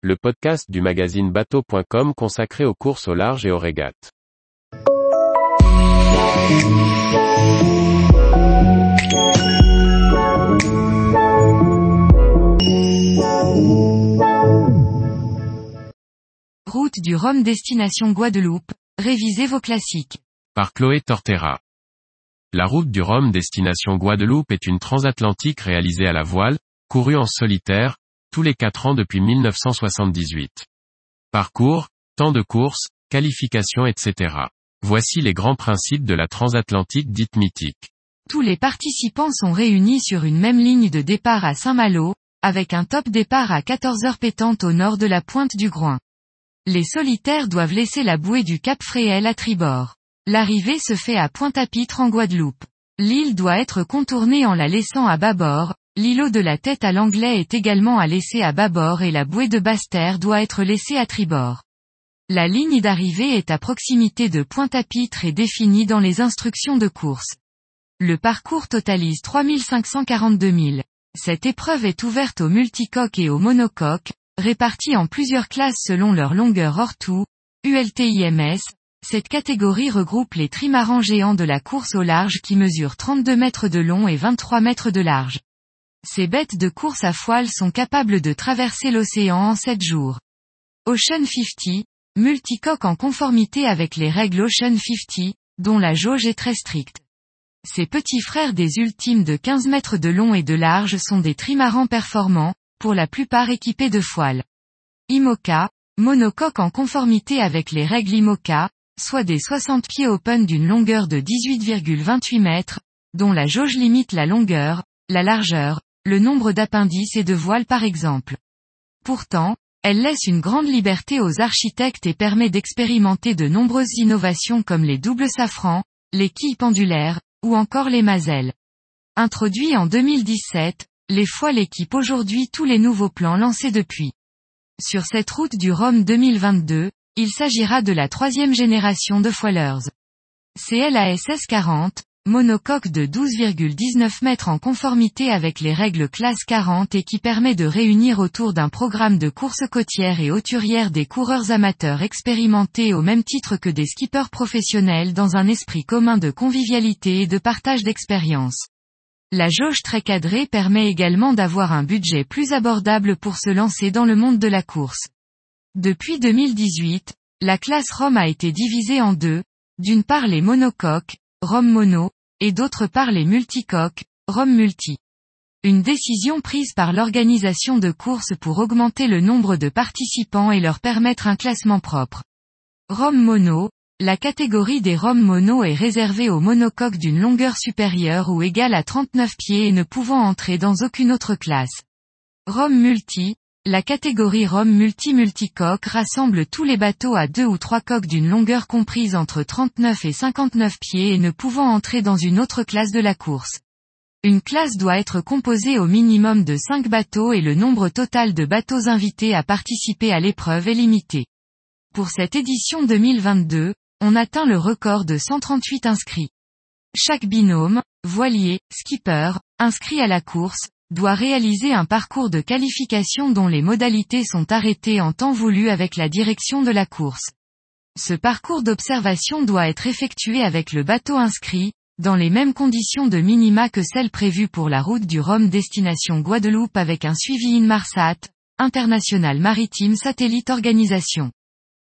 le podcast du magazine bateau.com consacré aux courses au large et aux régates. Route du Rhum destination Guadeloupe, révisez vos classiques. Par Chloé Tortera. La route du Rhum destination Guadeloupe est une transatlantique réalisée à la voile, courue en solitaire, tous les 4 ans depuis 1978. Parcours, temps de course, qualification etc. Voici les grands principes de la transatlantique dite mythique. Tous les participants sont réunis sur une même ligne de départ à Saint-Malo, avec un top départ à 14 heures pétantes au nord de la pointe du Groin. Les solitaires doivent laisser la bouée du Cap Fréhel à tribord. L'arrivée se fait à Pointe-à-Pitre en Guadeloupe. L'île doit être contournée en la laissant à bâbord, l'îlot de la tête à l'anglais est également à laisser à bâbord et la bouée de basse-terre doit être laissée à tribord. La ligne d'arrivée est à proximité de Pointe-à-Pitre et définie dans les instructions de course. Le parcours totalise 3542 000. Cette épreuve est ouverte aux multicoques et aux monocoques, répartis en plusieurs classes selon leur longueur hors tout, ULTIMS, cette catégorie regroupe les trimarans géants de la course au large qui mesurent 32 mètres de long et 23 mètres de large. Ces bêtes de course à foile sont capables de traverser l'océan en 7 jours. Ocean 50, multicoque en conformité avec les règles Ocean 50, dont la jauge est très stricte. Ces petits frères des ultimes de 15 mètres de long et de large sont des trimarans performants, pour la plupart équipés de foiles. IMOCA, monocoque en conformité avec les règles IMOCA, soit des 60 pieds open d'une longueur de 18,28 mètres, dont la jauge limite la longueur, la largeur, le nombre d'appendices et de voiles par exemple. Pourtant, elle laisse une grande liberté aux architectes et permet d'expérimenter de nombreuses innovations comme les doubles safrans, les quilles pendulaires, ou encore les mazelles. Introduit en 2017, les foiles équipent aujourd'hui tous les nouveaux plans lancés depuis. Sur cette route du Rhum 2022, il s'agira de la troisième génération de foilers. CLASS 40, monocoque de 12,19 mètres en conformité avec les règles classe 40 et qui permet de réunir autour d'un programme de course côtière et hauturière des coureurs amateurs expérimentés au même titre que des skippers professionnels dans un esprit commun de convivialité et de partage d'expérience. La jauge très cadrée permet également d'avoir un budget plus abordable pour se lancer dans le monde de la course. Depuis 2018, la classe ROM a été divisée en deux, d'une part les monocoques, ROM mono, et d'autre part les multicoques, ROM multi. Une décision prise par l'organisation de courses pour augmenter le nombre de participants et leur permettre un classement propre. ROM mono, la catégorie des ROM mono est réservée aux monocoques d'une longueur supérieure ou égale à 39 pieds et ne pouvant entrer dans aucune autre classe. ROM multi, la catégorie ROM multi-multicoque rassemble tous les bateaux à deux ou trois coques d'une longueur comprise entre 39 et 59 pieds et ne pouvant entrer dans une autre classe de la course. Une classe doit être composée au minimum de 5 bateaux et le nombre total de bateaux invités à participer à l'épreuve est limité. Pour cette édition 2022, on atteint le record de 138 inscrits. Chaque binôme, voilier, skipper, inscrit à la course, doit réaliser un parcours de qualification dont les modalités sont arrêtées en temps voulu avec la direction de la course. Ce parcours d'observation doit être effectué avec le bateau inscrit, dans les mêmes conditions de minima que celles prévues pour la route du Rhum destination Guadeloupe avec un suivi Inmarsat, International Maritime Satellite Organisation.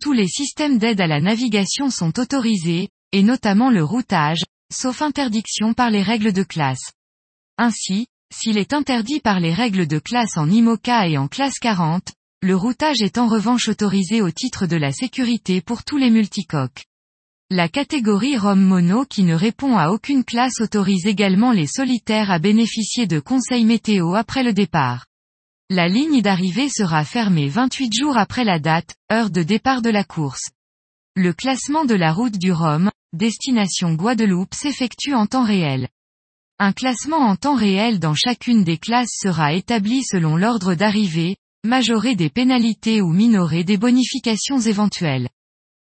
Tous les systèmes d'aide à la navigation sont autorisés, et notamment le routage, sauf interdiction par les règles de classe. Ainsi, s'il est interdit par les règles de classe en IMOCA et en classe 40, le routage est en revanche autorisé au titre de la sécurité pour tous les multicoques. La catégorie ROM mono qui ne répond à aucune classe autorise également les solitaires à bénéficier de conseils météo après le départ. La ligne d'arrivée sera fermée 28 jours après la date, heure de départ de la course. Le classement de la route du Rhum, destination Guadeloupe s'effectue en temps réel. Un classement en temps réel dans chacune des classes sera établi selon l'ordre d'arrivée, majoré des pénalités ou minoré des bonifications éventuelles.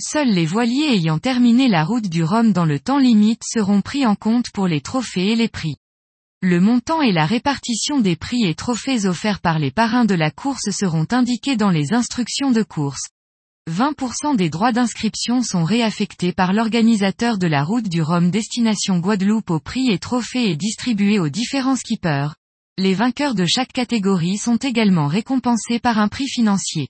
Seuls les voiliers ayant terminé la route du Rhum dans le temps limite seront pris en compte pour les trophées et les prix. Le montant et la répartition des prix et trophées offerts par les parrains de la course seront indiqués dans les instructions de course. 20% des droits d'inscription sont réaffectés par l'organisateur de la route du Rhum destination Guadeloupe aux prix et trophées et distribués aux différents skippers. Les vainqueurs de chaque catégorie sont également récompensés par un prix financier.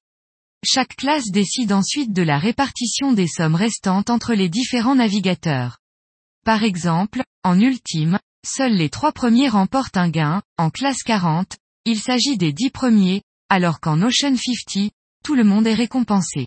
Chaque classe décide ensuite de la répartition des sommes restantes entre les différents navigateurs. Par exemple, en ultime, seuls les trois premiers remportent un gain, en classe 40, il s'agit des dix premiers, alors qu'en Ocean 50, tout le monde est récompensé.